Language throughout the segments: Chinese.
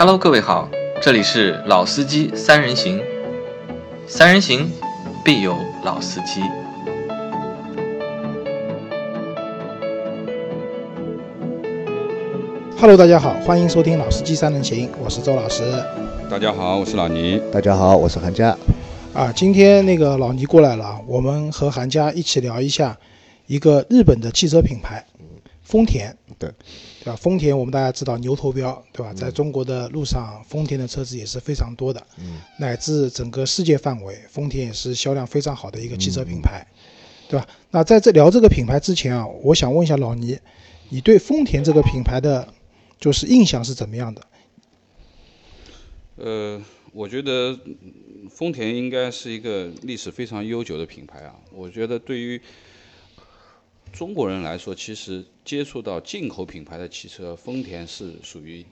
Hello，各位好，这里是老司机三人行，三人行必有老司机。Hello，大家好，欢迎收听《老司机三人行》，我是周老师。大家好，我是老倪。大家好，我是韩佳。啊，今天那个老倪过来了，我们和韩佳一起聊一下一个日本的汽车品牌，丰田。对，对吧？丰田我们大家知道牛头标，对吧？在中国的路上，丰田的车子也是非常多的，嗯，乃至整个世界范围，丰田也是销量非常好的一个汽车品牌，对吧？那在这聊这个品牌之前啊，我想问一下老倪，你对丰田这个品牌的就是印象是怎么样的？呃，我觉得嗯丰田应该是一个历史非常悠久的品牌啊。我觉得对于中国人来说，其实接触到进口品牌的汽车，丰田是属于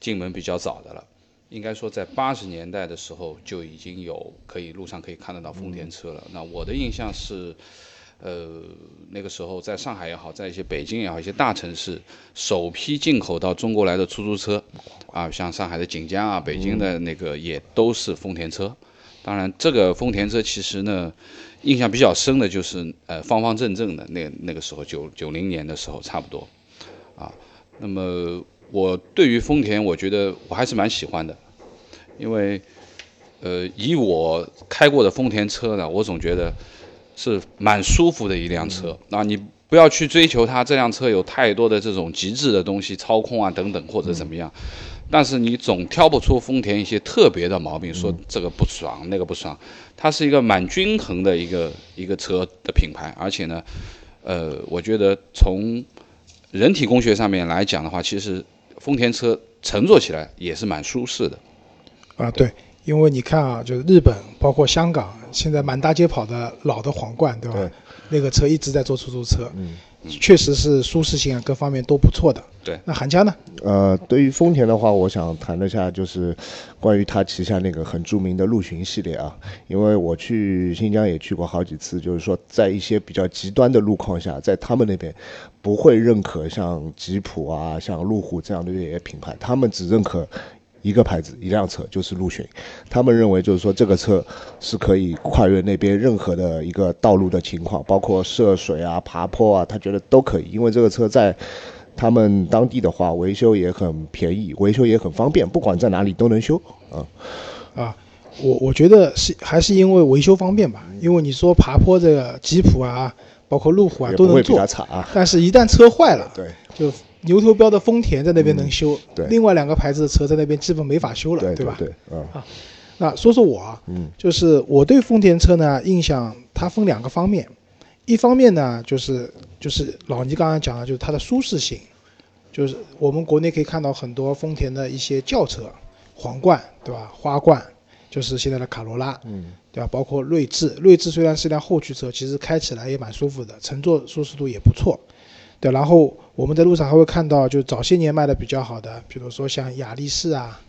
进门比较早的了。应该说，在八十年代的时候就已经有可以路上可以看得到丰田车了。那我的印象是，呃，那个时候在上海也好，在一些北京也好，一些大城市，首批进口到中国来的出租车，啊，像上海的锦江啊，北京的那个也都是丰田车。当然，这个丰田车其实呢，印象比较深的就是呃方方正正的那那个时候九九零年的时候差不多，啊，那么我对于丰田，我觉得我还是蛮喜欢的，因为呃以我开过的丰田车呢，我总觉得是蛮舒服的一辆车。那、你不要去追求它这辆车有太多的这种极致的东西，操控啊等等或者怎么样。但是你总挑不出丰田一些特别的毛病，说这个不爽那个不爽，它是一个蛮均衡的一个一个车的品牌，而且呢，呃，我觉得从人体工学上面来讲的话，其实丰田车乘坐起来也是蛮舒适的。啊，对，因为你看啊，就是日本，包括香港，现在满大街跑的老的皇冠，对吧？对。那个车一直在做出租车，嗯，确实是舒适性啊各方面都不错的。对，那韩佳呢？呃，对于丰田的话，我想谈一下就是关于它旗下那个很著名的陆巡系列啊，因为我去新疆也去过好几次，就是说在一些比较极端的路况下，在他们那边不会认可像吉普啊、像路虎这样的越野品牌，他们只认可。一个牌子一辆车就是陆巡，他们认为就是说这个车是可以跨越那边任何的一个道路的情况，包括涉水啊、爬坡啊，他觉得都可以，因为这个车在他们当地的话维修也很便宜，维修也很方便，不管在哪里都能修啊。啊，我我觉得是还是因为维修方便吧，因为你说爬坡这个吉普啊，包括路虎啊都能做啊。但是一旦车坏了，对就牛头标的丰田在那边能修，对另外两个牌子的车在那边基本没法修了，对吧？对，嗯那说说我啊，嗯就是我对丰田车呢印象，它分两个方面，一方面呢就是就是老倪刚刚讲的，就是它的舒适性，就是我们国内可以看到很多丰田的一些轿车，皇冠对吧？花冠就是现在的卡罗拉，嗯对吧？包括锐志，锐志虽然是辆后驱车，其实开起来也蛮舒服的，乘坐舒适度也不错。对，然后我们在路上还会看到，就早些年卖的比较好的，比如说像雅力士啊，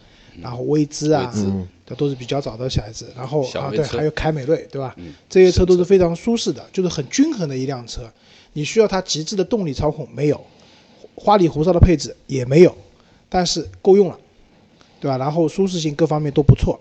然后威姿啊，威姿嗯这都是比较早的小孩子。然后啊，对，还有凯美瑞，对吧？嗯这些车都是非常舒适的，就是很均衡的一辆车。你需要它极致的动力操控没有，花里胡哨的配置也没有，但是够用了，对吧？然后舒适性各方面都不错。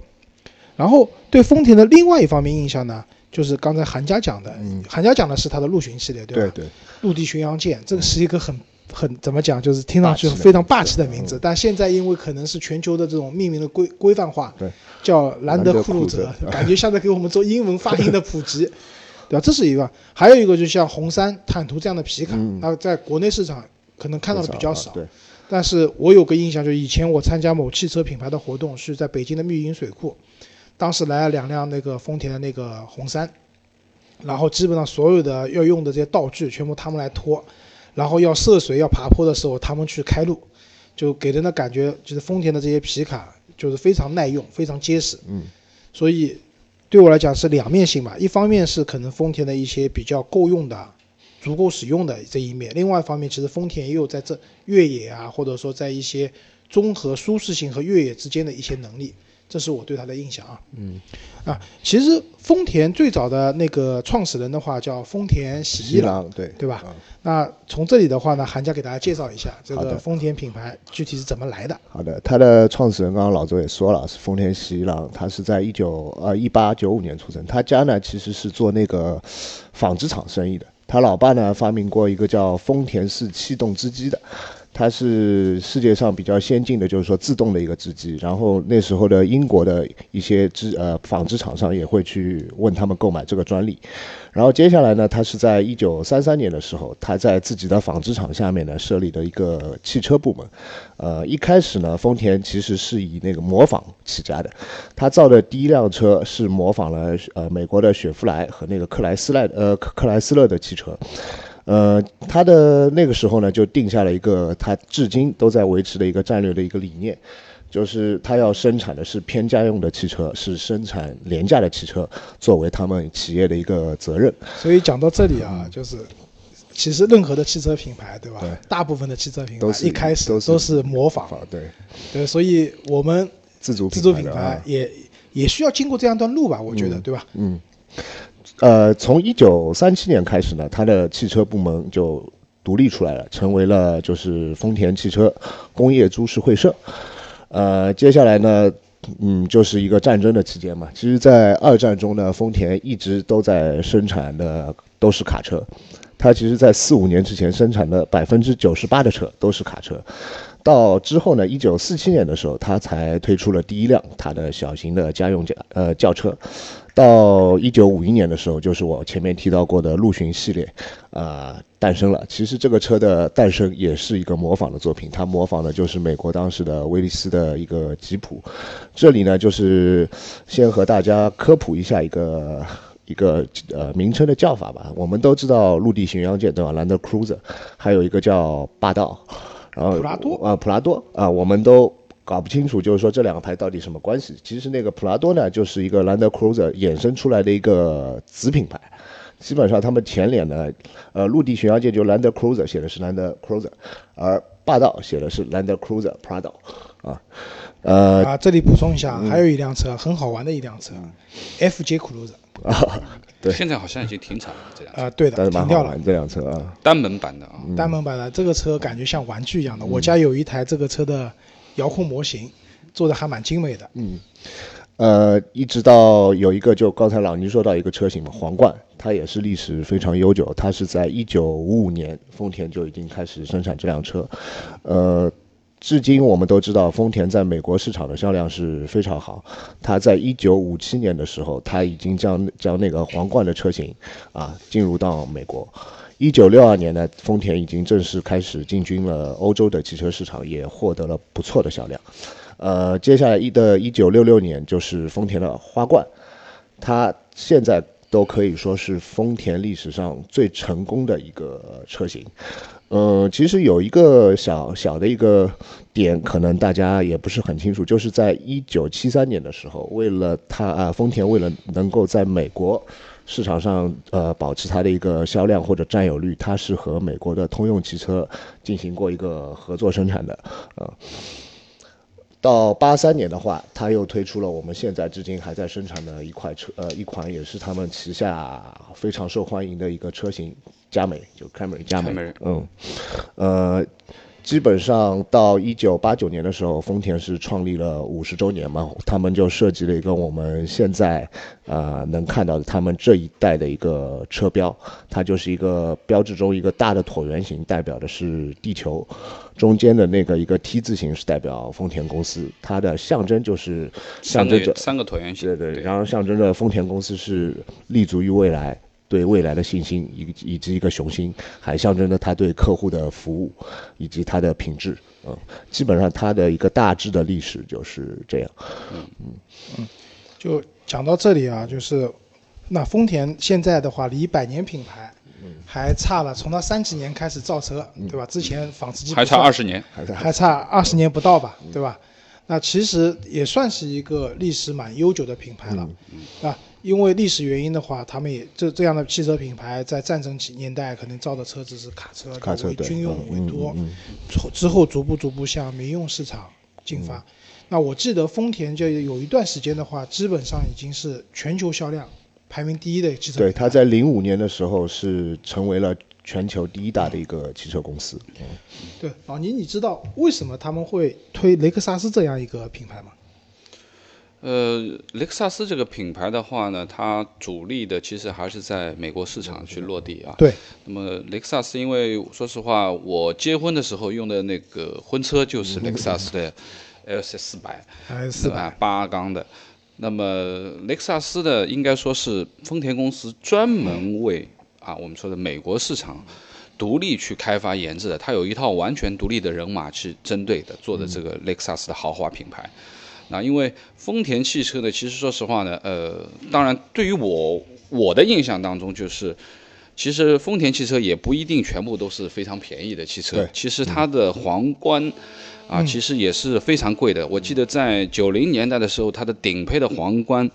然后对丰田的另外一方面印象呢，就是刚才韩佳讲的，嗯韩佳讲的是它的陆巡系列，对吧？对对，陆地巡洋舰，这个是一个很很怎么讲，就是听上去非常霸气的名嗯字。但现在因为可能是全球的这种命名的规规范化，对，叫兰德酷路兰泽感觉像在给我们做英文发音的普及，对吧？这是一个，还有一个就像红杉、坦途这样的皮卡，嗯那在国内市场可能看到的比较少。对，但是我有个印象，就是以前我参加某汽车品牌的活动，是在北京的密云水库，当时来了两辆那个丰田的那个红杉，然后基本上所有的要用的这些道具全部他们来拖，然后要涉水要爬坡的时候他们去开路，就给人的感觉就是丰田的这些皮卡就是非常耐用，非常结实，嗯所以对我来讲是两面性吧，一方面是可能丰田的一些比较够用的。足够使用的这一面，另外一方面，其实丰田也有在这越野啊，或者说在一些综合舒适性和越野之间的一些能力，这是我对他的印象啊。嗯，啊，其实丰田最早的那个创始人的话叫丰田喜一郎，对对吧？啊那从这里的话呢，韩家给大家介绍一下这个丰田品牌具体是怎么来的。好的，它的创始人刚刚老周也说了，是丰田喜一郎，他是在一九呃一八九五年出生，他家呢其实是做那个纺织厂生意的，他老爸呢发明过一个叫丰田式气动织机的。它是世界上比较先进的，就是说自动的一个织机。然后那时候的英国的一些织呃纺织厂商也会去问他们购买这个专利。然后接下来呢，他是在一九三三年的时候，他在自己的纺织厂下面呢设立了一个汽车部门。呃，一开始呢，丰田其实是以那个模仿起家的，他造的第一辆车是模仿了呃美国的雪佛兰和那个克莱斯莱呃克莱斯勒的汽车。呃，他的那个时候呢，就定下了一个他至今都在维持的一个战略的一个理念，就是他要生产的是偏家用的汽车，是生产廉价的汽车，作为他们企业的一个责任。所以讲到这里啊，就是其实任何的汽车品牌，对吧？对大部分的汽车品牌都是一开始都是模仿，啊，对，对，所以我们自主自主品牌也也需要经过这样一段路吧，我觉得，嗯对吧？嗯，呃，从一九三七年开始呢，它的汽车部门就独立出来了，成为了就是丰田汽车工业株式会社。呃，接下来呢，嗯，就是一个战争的期间嘛。其实，在二战中呢，丰田一直都在生产的都是卡车。它其实，在四五年之前生产的百分之九十八的车都是卡车，到之后呢，一九四七年的时候，它才推出了第一辆它的小型的家用轿呃轿车。到一九五一年的时候，就是我前面提到过的陆巡系列，啊、诞生了。其实这个车的诞生也是一个模仿的作品，它模仿的就是美国当时的威利斯的一个吉普。这里呢，就是先和大家科普一下一个。一个呃名称的叫法吧，我们都知道陆地巡洋舰对吧？Land Cruiser，还有一个叫霸道，然后普拉多啊，普拉多啊，我们都搞不清楚，就是说这两个牌到底什么关系。其实那个普拉多呢，就是一个兰德 Cruiser 衍生出来的一个子品牌。基本上他们前脸呢，呃，陆地巡洋舰就兰德 Cruiser 写的是兰德 Cruiser，而霸道写的是兰德 Cruiser Prado，啊，呃啊，这里补充一下，嗯还有一辆车很好玩的一辆车，FJ Cruiser，啊，对。现在好像已经停产了，这辆车。啊，对的，但是蛮停掉了。这辆车啊，单门版的啊，单门版的这个车感觉像玩具一嗯样的，我家有一台这个车的遥控模型，做的还蛮精美的。嗯，呃，一直到有一个就刚才老倪说到一个车型嘛，皇冠，它也是历史非常悠久，它是在一九五五年丰田就已经开始生产这辆车，呃。至今我们都知道，丰田在美国市场的销量是非常好。它在一九五七年的时候，它已经将将那个皇冠的车型啊进入到美国。一九六二年呢，丰田已经正式开始进军了欧洲的汽车市场，也获得了不错的销量。呃，接下来一的一九六六年就是丰田的花冠，它现在都可以说是丰田历史上最成功的一个车型。呃，其实有一个小小的一个点，可能大家也不是很清楚，就是在一九七三年的时候，为了它啊，丰田为了能够在美国市场上呃保持它的一个销量或者占有率，它是和美国的通用汽车进行过一个合作生产的，呃。到八三年的话，它又推出了我们现在至今还在生产的一款车，呃，一款也是他们旗下非常受欢迎的一个车型，佳美，就 Camry 佳美。Camry，嗯，呃，基本上到一九八九年的时候，丰田是创立了五十周年嘛，他们就设计了一个我们现在呃能看到的他们这一代的一个车标，它就是一个标志中一个大的椭圆形，代表的是地球，中间的那个一个 T 字形是代表丰田公司，它的象征就是象征着个三个椭圆形，对对，然后象征着丰田公司是立足于未来，对未来的信心，以以及一个雄心，还象征着他对客户的服务以及他的品质。嗯，基本上他的一个大致的历史就是这样。嗯嗯就讲到这里啊，就是那丰田现在的话，离百年品牌还差了，从它三几年开始造车，对吧？之前纺织机还差二十年，还差二十年不到吧，对吧？那其实也算是一个历史蛮悠久的品牌了。啊，因为历史原因的话，他们也这这样的汽车品牌在战争期年代可能造的车子是卡车，卡车军用嗯为多之之后逐步逐步向民用市场进发。那我记得丰田就有一段时间的话，基本上已经是全球销量排名第一的汽车对，牌。它在零五年的时候是成为了全球第一大的一个汽车公司。对老倪，你知道为什么他们会推雷克萨斯这样一个品牌吗？呃，雷克萨斯这个品牌的话呢，它主力的其实还是在美国市场去落地啊。对。那么雷克萨斯，因为说实话，我结婚的时候用的那个婚车就是雷克萨斯的 LC 四百，还是四百？八缸的。那么雷克萨斯的应该说是丰田公司专门为啊我们说的美国市场独立去开发研制的，它有一套完全独立的人马去针对的做的这个雷克萨斯的豪华品牌。那因为丰田汽车呢，其实说实话呢，呃，当然对于我我的印象当中，就是其实丰田汽车也不一定全部都是非常便宜的汽车，其实它的皇冠。啊，其实也是非常贵的。我记得在九零年代的时候，它的顶配的皇冠，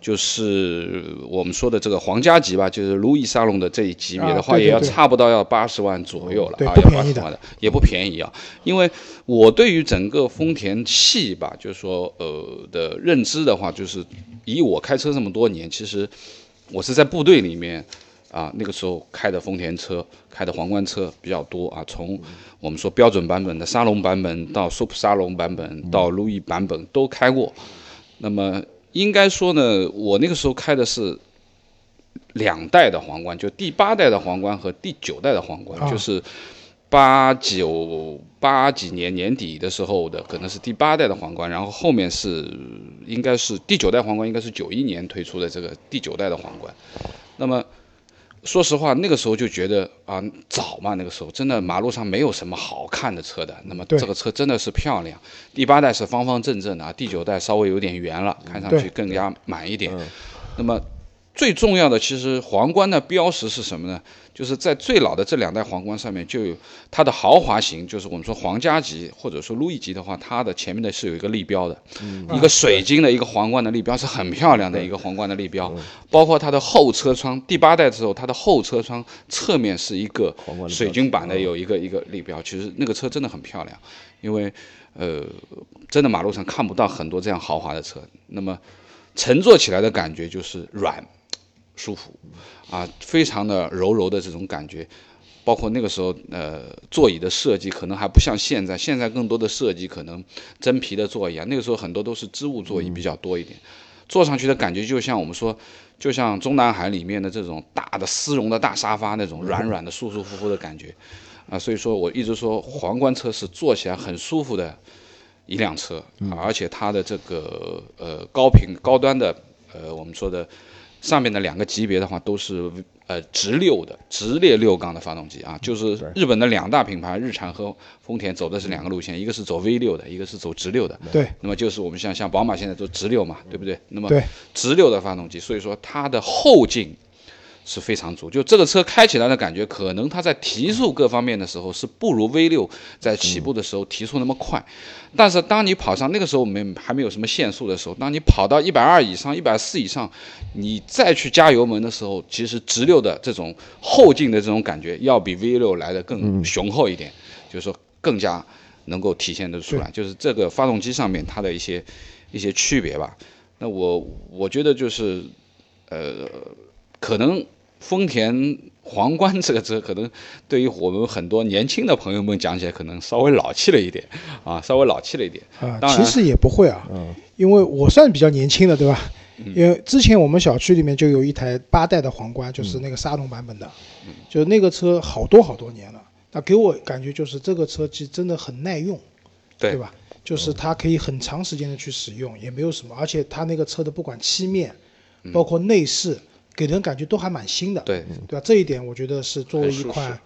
就是我们说的这个皇家级吧，就是路易沙龙的这一级别的话，啊对对对也要差不多要八十万左右了对啊，要不便宜的80万的，也不便宜啊。因为我对于整个丰田系吧，就是说呃的认知的话，就是以我开车这么多年，其实我是在部队里面。啊，那个时候开的丰田车，开的皇冠车比较多啊。从我们说标准版本的沙龙版本到 Super 沙龙版本到路易版本都开过。那么应该说呢，我那个时候开的是两代的皇冠，就第八代的皇冠和第九代的皇冠，啊就是八九八几年年底的时候的，可能是第八代的皇冠，然后后面是应该是第九代皇冠，应该是九一年推出的这个第九代的皇冠。那么说实话，那个时候就觉得啊，早嘛，那个时候真的马路上没有什么好看的车的。那么这个车真的是漂亮，第八代是方方正正的啊，第九代稍微有点圆了，看上去更加满一点。那么最重要的，其实皇冠的标识是什么呢？就是在最老的这两代皇冠上面就有它的豪华型，就是我们说皇家级或者说路易级的话，它的前面的是有一个立标的，一个水晶的一个皇冠的立标是很漂亮的一个皇冠的立标，包括它的后车窗，第八代的时候它的后车窗侧面是一个水晶版的有一个一个立标，其实那个车真的很漂亮，因为呃真的马路上看不到很多这样豪华的车，那么乘坐起来的感觉就是软。舒服，啊，非常的柔柔的这种感觉，包括那个时候，呃，座椅的设计可能还不像现在，现在更多的设计可能真皮的座椅啊，那个时候很多都是织物座椅比较多一点，坐上去的感觉就像我们说，就像中南海里面的这种大的丝绒的大沙发那种软软的、舒舒服服的感觉，啊，所以说我一直说皇冠车是坐起来很舒服的一辆车，啊而且它的这个呃高频高端的呃我们说的。上面的两个级别的话都是呃直六的直列六缸的发动机啊，就是日本的两大品牌日产和丰田走的是两个路线，一个是走 V 六的，一个是走直六的。对，那么就是我们像像宝马现在都直六嘛，对不对？那么直六的发动机，所以说它的后劲是非常足，就这个车开起来的感觉，可能它在提速各方面的时候是不如 V 六在起步的时候提速那么快，但是当你跑上那个时候没还没有什么限速的时候，当你跑到一百二以上、一百四以上，你再去加油门的时候，其实直六的这种后劲的这种感觉要比 V 六来的更雄厚一点，就是说更加能够体现得出来，就是这个发动机上面它的一些一些区别吧。那我我觉得就是，呃，可能丰田皇冠这个车，可能对于我们很多年轻的朋友们讲起来，可能稍微老气了一点啊，稍微老气了一点。啊，其实也不会啊，因为我算比较年轻的，对吧？因为之前我们小区里面就有一台八代的皇冠，就是那个沙龙版本的，就是那个车好多好多年了。那给我感觉就是这个车其实真的很耐用，对吧？就是它可以很长时间的去使用，也没有什么，而且它那个车的不管漆面，包括内饰，给人感觉都还蛮新的，对，对吧？这一点我觉得是作为一款，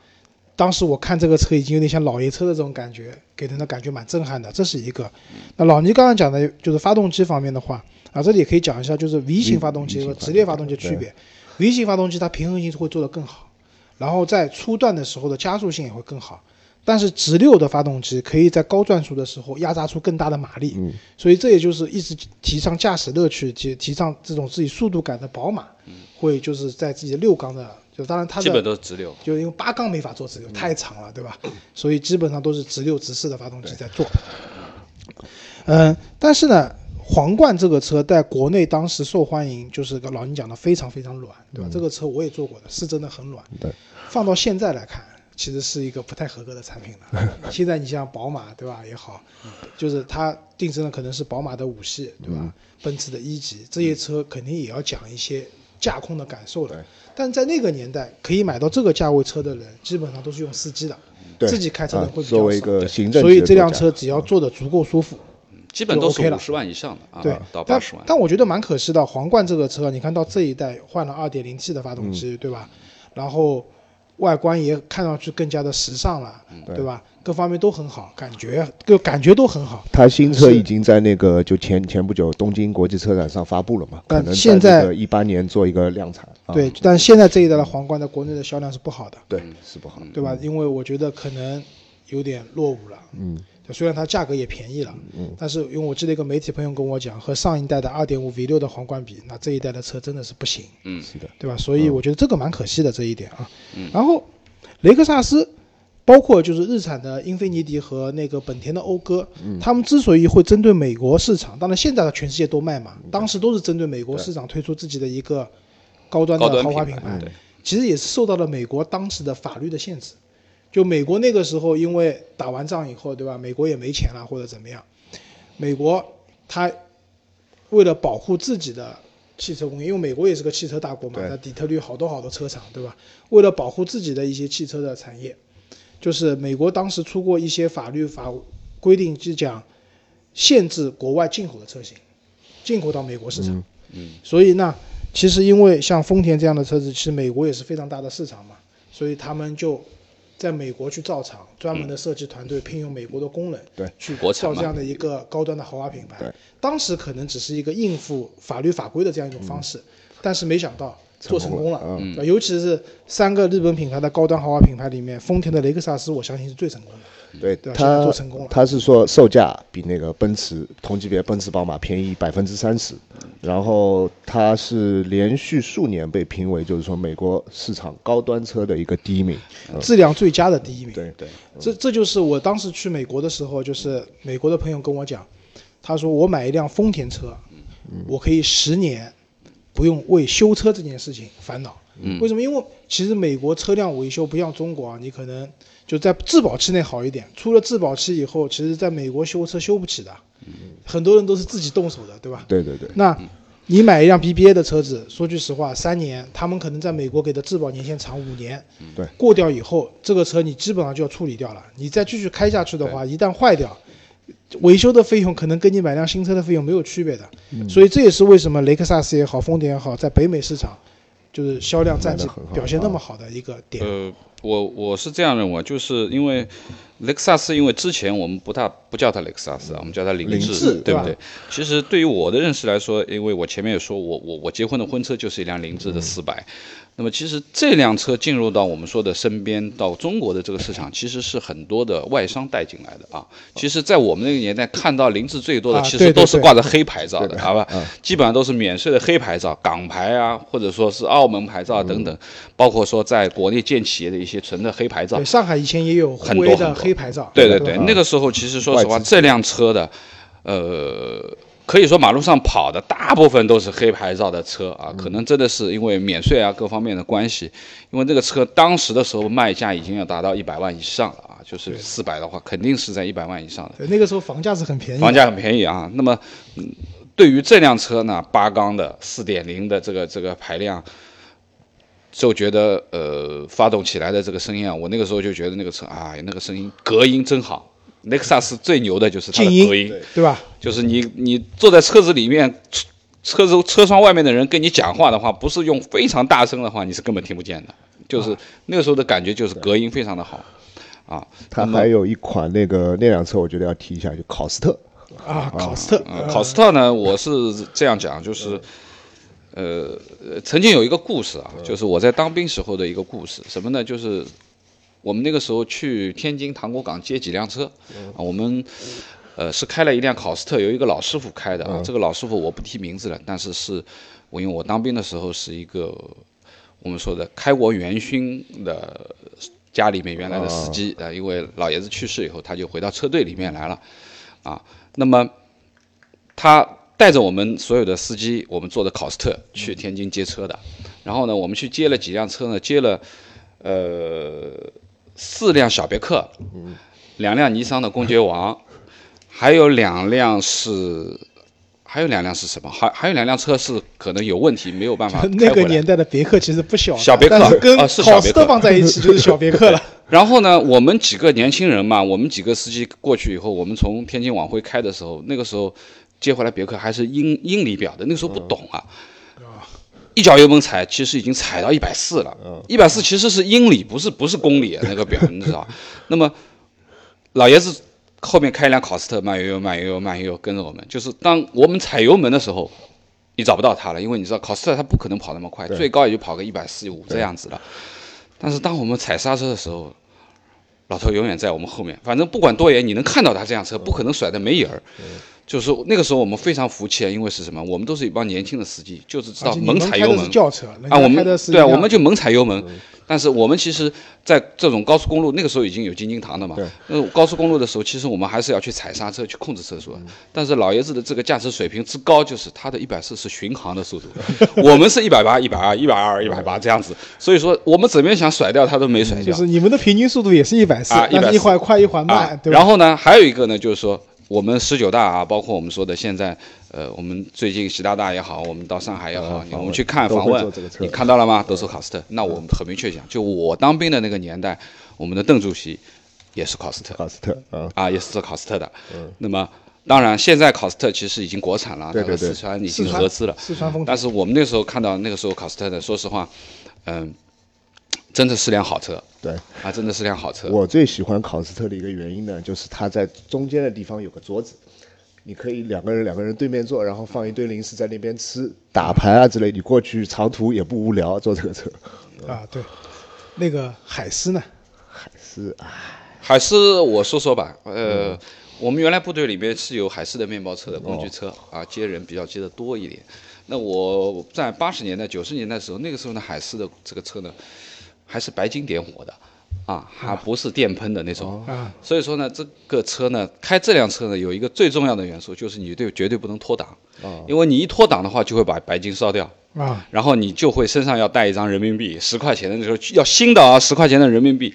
当时我看这个车已经有点像老爷车的这种感觉，给人的感觉蛮震撼的，这是一个。那老倪刚刚讲的就是发动机方面的话，啊，这里也可以讲一下，就是 V 型发动机和直列发动机的区别。V 型发动机它平衡性会做得更好，然后在初段的时候的加速性也会更好。但是直六的发动机可以在高转速的时候压榨出更大的马力，嗯所以这也就是一直提倡驾驶乐趣，提提倡这种自己速度感的宝马，会就是在自己的六缸的，就当然它基本都是直六。就因为八缸没法做直六，太长了，对吧？所以基本上都是直六直四的发动机在做。嗯，但是呢，皇冠这个车在国内当时受欢迎，就是个老倪讲的非常非常软，对吧？这个车我也坐过的，是真的很软。对，放到现在来看，其实是一个不太合格的产品了。现在你像宝马，对吧？也好，就是它定制的可能是宝马的五系，对吧？奔驰的一级，这些车肯定也要讲一些驾控的感受的。但在那个年代，可以买到这个价位车的人，基本上都是用司机的，自己开车的会比作为一。个行政所以这辆车只要坐的足够舒服，基本都是五十万以上的啊，对，到八十万。但我觉得蛮可惜的，皇冠这个车，你看到这一代换了 2.0T 的发动嗯机，对吧？然后外观也看上去更加的时尚了，嗯对吧？各方面都很好，感觉就感觉都很好。它新车已经在那个就前前不久东京国际车展上发布了嘛，可但能现在在一八年做一个量产。啊、对，但现在这一代的皇冠在国内的销量是不好的，对是不好。对吧？因为我觉得可能有点落伍了。嗯，虽然它价格也便宜了，嗯，但是因为我记得一个媒体朋友跟我讲，和上一代的2.5 V6 的皇冠比，那这一代的车真的是不行。嗯，是的，对吧？所以我觉得这个蛮可惜的这一点啊。嗯然后雷克萨斯，包括就是日产的英菲尼迪和那个本田的讴歌，他们之所以会针对美国市场，当然现在的全世界都卖嘛，当时都是针对美国市场推出自己的一个高端的豪华品牌对其实也是受到了美国当时的法律的限制。就美国那个时候，因为打完仗以后，对吧？美国也没钱了或者怎么样，美国它为了保护自己的汽车工业，因为美国也是个汽车大国嘛，对那底特律好多好多车厂，对吧？为了保护自己的一些汽车的产业，就是美国当时出过一些法律法规定，就讲限制国外进口的车型，进口到美国市场。嗯，所以呢，其实因为像丰田这样的车子，其实美国也是非常大的市场嘛，所以他们就在美国去造厂，专门的设计团队聘用美国的工人，对，去造这样的一个高端的豪华品牌。对，当时可能只是一个应付法律法规的这样一种方式，但是没想到做成功了。嗯尤其是三个日本品牌的高端豪华品牌里面，丰田的雷克萨斯，我相信是最成功的。对对吧现在它做成功了它是说售价比那个奔驰同级别奔驰、宝马便宜百分之三十，然后它是连续数年被评为就是说美国市场高端车的一个第一名。质量最佳的第一名。对对，这这就是我当时去美国的时候，就是美国的朋友跟我讲，他说我买一辆丰田车，我可以十年不用为修车这件事情烦恼。为什么？因为其实美国车辆维修不像中国啊，你可能就在质保期内好一点，出了质保期以后，其实在美国修车修不起的，很多人都是自己动手的，对吧？对对对，那你买一辆 BBA 的车子，说句实话，三年，他们可能在美国给的质保年限长五年，对，过掉以后，这个车你基本上就要处理掉了。你再继续开下去的话，一旦坏掉，维修的费用可能跟你买辆新车的费用没有区别的。嗯。所以这也是为什么雷克萨斯也好，丰田也好，在北美市场就是销量战绩表现那么好的一个点。呃，我我是这样认为，就是因为雷克萨斯，因为之前我们不大不叫它雷克萨斯啊，我们叫它凌凌志，对不对？其实对于我的认识来说，因为我前面也说我我我结婚的婚车就是一辆凌志的四百、那么其实这辆车进入到我们说的身边到中国的这个市场，其实是很多的外商带进来的啊。其实，在我们那个年代看到凌志最多的，啊其实都是挂着黑牌照的，好吧？基本上都是免税的黑牌照，港牌啊，或者说是澳门牌照啊等等，包括说在国内建企业的一些纯的黑牌照对，。上海以前也有很多的黑牌照。对对对，那个时候其实说实话，这辆车的，呃，可以说马路上跑的大部分都是黑牌照的车啊，可能真的是因为免税啊各方面的关系，因为这个车当时的时候卖价已经要达到一百万以上了啊，就是四百的话，肯定是在一百万以上的。对，那个时候房价是很便宜的。房价很便宜啊。那么，嗯，对于这辆车呢，八缸的四点零的这个这个排量，就觉得呃，发动起来的这个声音啊，我那个时候就觉得那个车啊，那个声音隔音真好。雷克萨斯最牛的就是它的隔音，对吧？就是你你坐在车子里面，车车子车窗外面的人跟你讲话的话，不是用非常大声的话，你是根本听不见的。就是那个时候的感觉，就是隔音非常的好，啊，它还有一款那个那辆车，我觉得要提一下，就考斯特。啊，考斯特，啊，考斯特呢，我是这样讲，就是，呃，呃曾经有一个故事啊，就是我在当兵时候的一个故事，什么呢？就是我们那个时候去天津塘沽港接几辆车，啊，我们呃是开了一辆考斯特，有一个老师傅开的啊，这个老师傅我不提名字了，但是是我因为我当兵的时候是一个我们说的开国元勋的家里面原来的司机啊、呃因为老爷子去世以后，他就回到车队里面来了，啊，那么他带着我们所有的司机，我们坐的考斯特去天津接车的。然后呢，我们去接了几辆车呢？接了呃四辆小别克，两辆尼桑的公爵王，还有两辆是。还有两辆是什么？还还有两辆车是可能有问题，没有办法 那个年代的别克其实不小，小别克跟考斯特放在一起就是小别克了。然后呢，我们几个年轻人嘛，我们几个司机过去以后，我们从天津往回开的时候，那个时候接回来别克还是英英里表的，那个时候不懂啊，一脚油门踩，其实已经踩到一百四了，一百四其实是英里，不是不是公里那个表，你知道？那么老爷子。后面开一辆考斯特，慢悠悠、慢悠悠、慢悠悠跟着我们。就是当我们踩油门的时候，你找不到他了，因为你知道考斯特他不可能跑那么快，最高也就跑个一百四五这样子了。但是当我们踩刹车的时候，老头永远在我们后面，反正不管多远，你能看到他这辆车，不可能甩的没影儿。就是那个时候我们非常服气啊，因为是什么？我们都是一帮年轻的司机，就是知道猛踩油门。轿车啊，我们对啊，我们就猛踩油门。但是我们其实，在这种高速公路，那个时候已经有京津唐的嘛。那高速公路的时候，其实我们还是要去踩刹车，去控制车速。但是老爷子的这个驾驶水平之高，就是他的一百四是巡航的速度，我们是一百八、一百二、一百二、一百八这样子。所以说，我们怎么想甩掉他都没甩掉。就是你们的平均速度也是一百四，一会儿快一会儿慢，对然后呢，还有一个呢，就是说。我们十九大啊，包括我们说的现在，呃，我们最近习大大也好，我们到上海也好，我们去看访问，你看到了吗？都是考斯特。那我们很明确讲，就我当兵的那个年代，我们的邓主席也是考斯特，考斯特啊，啊，也是做考斯特的。嗯。那么，当然，现在考斯特其实已经国产了，对对对，四川已经合资了。四川丰但是我们那时候看到那个时候考斯特的，说实话，嗯。真的是辆好车，对，啊，真的是辆好车。我最喜欢考斯特的一个原因呢，就是它在中间的地方有个桌子，你可以两个人两个人对面坐，然后放一堆零食在那边吃，打牌啊之类，你过去长途也不无聊，坐这个车。啊，对，那个海狮呢？海狮，唉，海狮，我说说吧，呃，我们原来部队里面是有海狮的面包车的工具车啊，接人比较接的多一点。那我在八十年代、九十年代的时候，那个时候的，海狮的这个车呢。还是白金点火的，啊，还不是电喷的那种，所以说呢，这个车呢，开这辆车呢，有一个最重要的元素，就是你对绝对不能脱档，因为你一脱档的话，就会把白金烧掉，啊，然后你就会身上要带一张人民币十块钱的，时候要新的啊，十块钱的人民币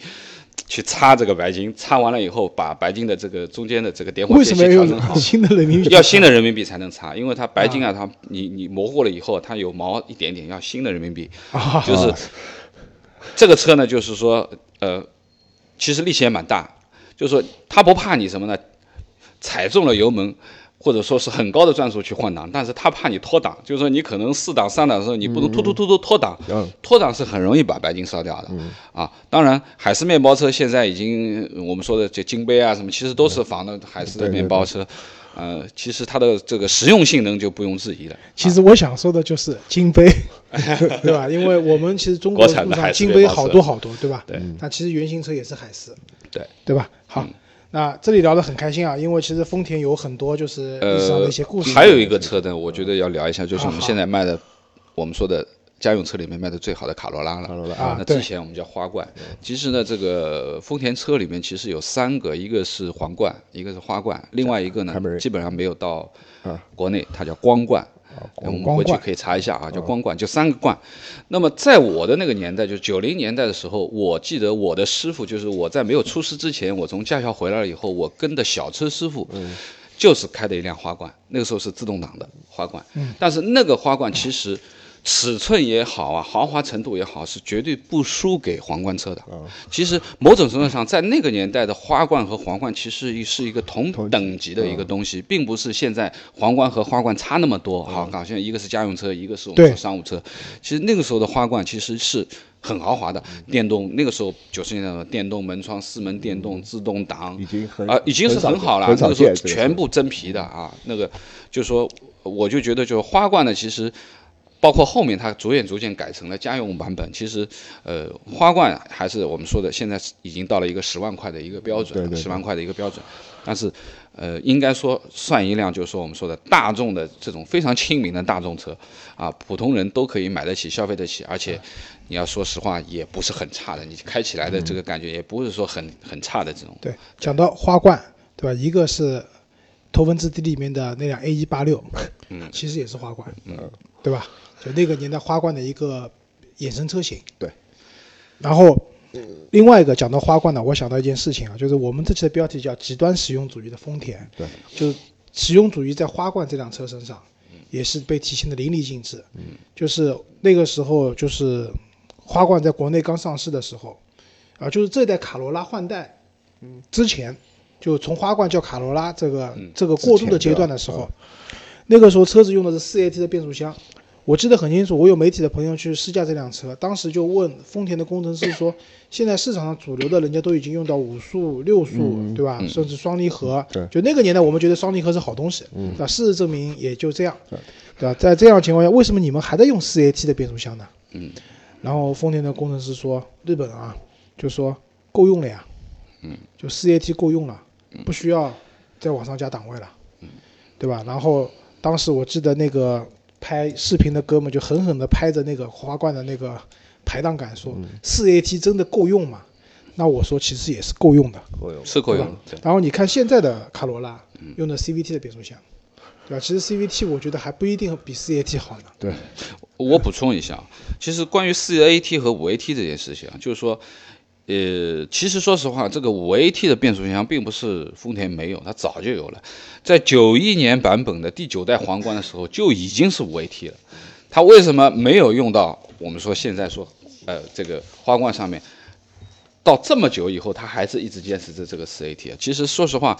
去擦这个白金，擦完了以后，把白金的这个中间的这个点火间隙调整好，新的人民币？要新的人民币才能擦，因为它白金啊，它你你磨过了以后，它有毛一点点，要新的人民币，就是。这个车呢，就是说，呃，其实力气也蛮大，就是说它不怕你什么呢？踩中了油门，或者说是很高的转速去换挡，但是它怕你脱档，就是说你可能四档、三档的时候，你不能突突突突脱档，脱档是很容易把白金烧掉的。啊，当然，海狮面包车现在已经我们说的这金杯啊什么，其实都是仿的海狮的面包车。呃，其实它的这个实用性能就不用质疑了。其实我想说的就是金杯，对吧？因为我们其实中国路上金杯好多好多，对吧？对。那其实原型车也是海狮，对对吧？好，那这里聊得很开心啊，因为其实丰田有很多就是历史上的一些故事。还有一个车呢，我觉得要聊一下，就是我们现在卖的，我们说的。家用车里面卖的最好的卡罗拉了，啊，那之前我们叫花冠，其实呢，这个丰田车里面其实有三个，一个是皇冠，一个是花冠，另外一个呢，基本上没有到国内，它叫光冠，我们回去可以查一下啊，叫光冠，就三个冠。那么在我的那个年代，就九零年代的时候，我记得我的师傅就是我在没有出师之前，我从驾校回来了以后，我跟的小车师傅，就是开的一辆花冠，那个时候是自动挡的花冠，但是那个花冠其实。尺寸也好啊，豪华程度也好，是绝对不输给皇冠车的。其实某种程度上，在那个年代的花冠和皇冠其实是一个同等级的一个东西，并不是现在皇冠和花冠差那么多。好，搞现在一个是家用车，一个是我们说商务车。其实那个时候的花冠其实是很豪华的，电动那个时候九十年代的电动门窗、四门电动、自动挡，已经很啊已经是很好了。那个时候全部真皮的啊，那个就说我就觉得就是花冠呢，其实。包括后面它逐渐逐渐改成了家用版本，其实，呃，花冠还是我们说的，现在已经到了一个十万块的一个标准，十万块的一个标准。但是，呃，应该说算一辆，就是说我们说的大众的这种非常亲民的大众车，啊，普通人都可以买得起、消费得起，而且你要说实话也不是很差的，你开起来的这个感觉也不是说很很差的这种。对，讲到花冠，对吧？一个是。头文字 D 里面的那辆 A 一八六，嗯其实也是花冠，嗯，对吧？就那个年代花冠的一个衍生车型。对。然后，另外一个讲到花冠呢，我想到一件事情啊，就是我们这期的标题叫“极端实用主义的丰田”，对，就是实用主义在花冠这辆车身上也是被体现的淋漓尽致。嗯，就是那个时候，就是花冠在国内刚上市的时候，啊，就是这代卡罗拉换代，嗯，之前就从花冠叫卡罗拉这个、嗯这个过渡的阶段的时候，那个时候车子用的是四 AT 的变速箱。我记得很清楚，我有媒体的朋友去试驾这辆车，当时就问丰田的工程师说，现在市场上主流的人家都已经用到五速、六速，嗯对吧？甚至双离合。对就那个年代，我们觉得双离合是好东西，嗯对吧？事实证明也就这样，对对吧？在这样情况下，为什么你们还在用四 AT 的变速箱呢？嗯，然后丰田的工程师说，日本啊，就说够用了呀，嗯，就四 AT 够用了，不需要再往上加档位了，嗯，对吧？然后当时我记得那个拍视频的哥们就狠狠地拍着那个花冠的那个排档杆说，四 AT 真的够用吗？那我说其实也是够用的。够用。是够用的。然后你看现在的卡罗拉用的 CVT 的变速箱，对吧？其实 CVT 我觉得还不一定比四 AT 好呢。对，我补充一下，其实关于四 AT 和五 AT 这件事情啊，就是说，呃，其实说实话，这个五 AT 的变速箱并不是丰田没有，它早就有了，在九一年版本的第九代皇冠的时候就已经是五 AT 了。它为什么没有用到我们说现在说，呃，这个花冠上面？到这么久以后，它还是一直坚持着这个四 AT 啊。其实说实话，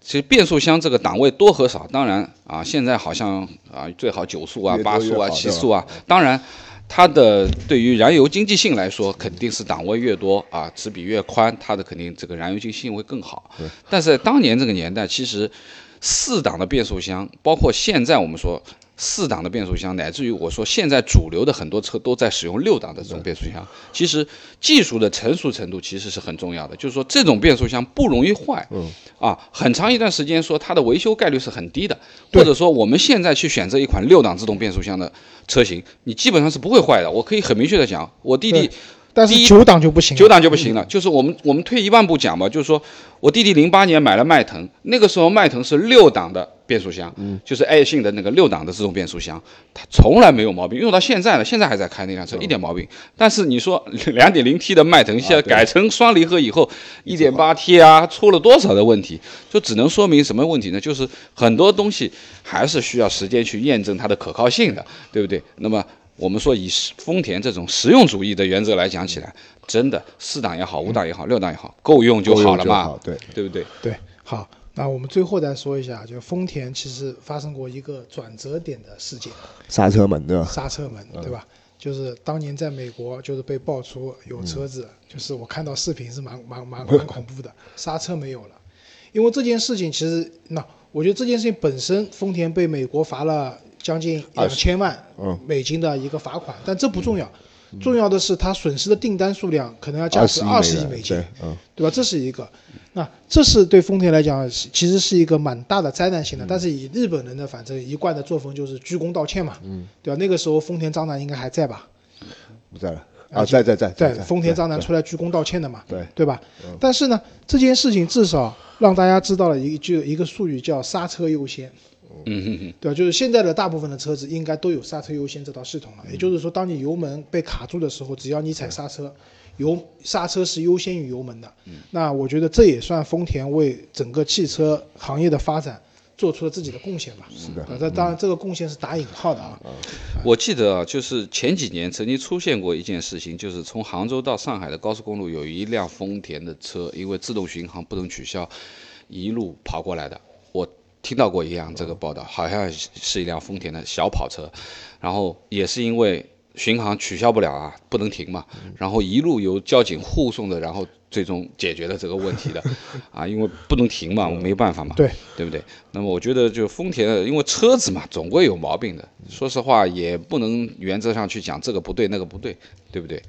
其实变速箱这个档位多和少，当然啊，现在好像啊最好九速啊、八速啊、七速啊，当然。它的对于燃油经济性来说，肯定是档位越多啊，齿比越宽，它的肯定这个燃油经济性会更好。但是在当年这个年代，其实四档的变速箱，包括现在我们说四档的变速箱，乃至于我说现在主流的很多车都在使用六档的这种变速箱。其实技术的成熟程度其实是很重要的，就是说这种变速箱不容易坏。嗯，啊，很长一段时间说它的维修概率是很低的，或者说我们现在去选择一款六档自动变速箱的车型，你基本上是不会坏的。我可以很明确的讲，我弟弟但是九档就不行，九档就不行了。就是我们我们退一万步讲吧，就是说我弟弟零八年买了迈腾，那个时候迈腾是六档的变速箱，嗯就是爱信的那个六档的自动变速箱，它从来没有毛病，用到现在了，现在还在开那辆车，一点毛病。但是你说 两点零 T 的迈腾现在改成双离合以后，一点八 T 啊，出了多少的问题？就只能说明什么问题呢？就是很多东西还是需要时间去验证它的可靠性的，对不对？那么。我们说以丰田这种实用主义的原则来讲起来，真的四档也好，五档也好，六档也好，够用就好了嘛，对，对不对？对，好，那我们最后再说一下，就丰田其实发生过一个转折点的事件，刹车门对吧？刹车门，对吧？就是当年在美国，就是被爆出有车子，就是我看到视频是蛮蛮蛮 蛮恐怖的，刹车没有了。因为这件事情，其实那我觉得这件事情本身，丰田被美国罚了将近两千万嗯美金的一个罚款，但这不重要，重要的是它损失的订单数量可能要价值二二十亿美金，对，嗯，对吧？这是一个，那这是对丰田来讲，其实是一个蛮大的灾难性的。但是以日本人的反正一贯的作风就是鞠躬道歉嘛，嗯，对吧？那个时候丰田章男应该还在吧？不在了啊，在在在在在丰田章男出来鞠躬道歉的嘛，对对吧？但是呢，这件事情至少让大家知道了一个就一个术语叫刹车优先，嗯哼哼，对吧？就是现在的大部分的车子应该都有刹车优先这套系统了。也就是说，当你油门被卡住的时候，只要你踩刹车，油刹车是优先于油门的。那我觉得这也算丰田为整个汽车行业的发展做出了自己的贡献吧。是的啊，这当然这个贡献是打引号的啊。我记得啊，就是前几年曾经出现过一件事情，就是从杭州到上海的高速公路有一辆丰田的车，因为自动巡航不能取消，一路跑过来的。我听到过一辆这个报道，好像是一辆丰田的小跑车，然后也是因为巡航取消不了啊，不能停嘛，然后一路由交警护送的，然后最终解决了这个问题的，啊，因为不能停嘛，我没办法嘛，对。对不对？那么我觉得就丰田的，因为车子嘛，总归有毛病的，说实话也不能原则上去讲这个不对那个不对，对不对？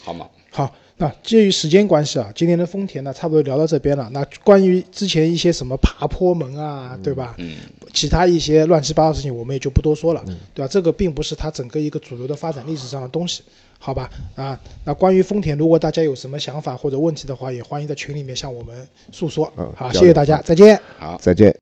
好嘛，好，那介于时间关系啊，今天的丰田呢，差不多聊到这边了。那关于之前一些什么爬坡门啊，对吧？嗯，其他一些乱七八糟的事情，我们也就不多说了，对吧？这个并不是它整个一个主流的发展历史上的东西，好吧？啊，那关于丰田，如果大家有什么想法或者问题的话，也欢迎在群里面向我们诉说。好，嗯好谢谢大家，再见。好。再见。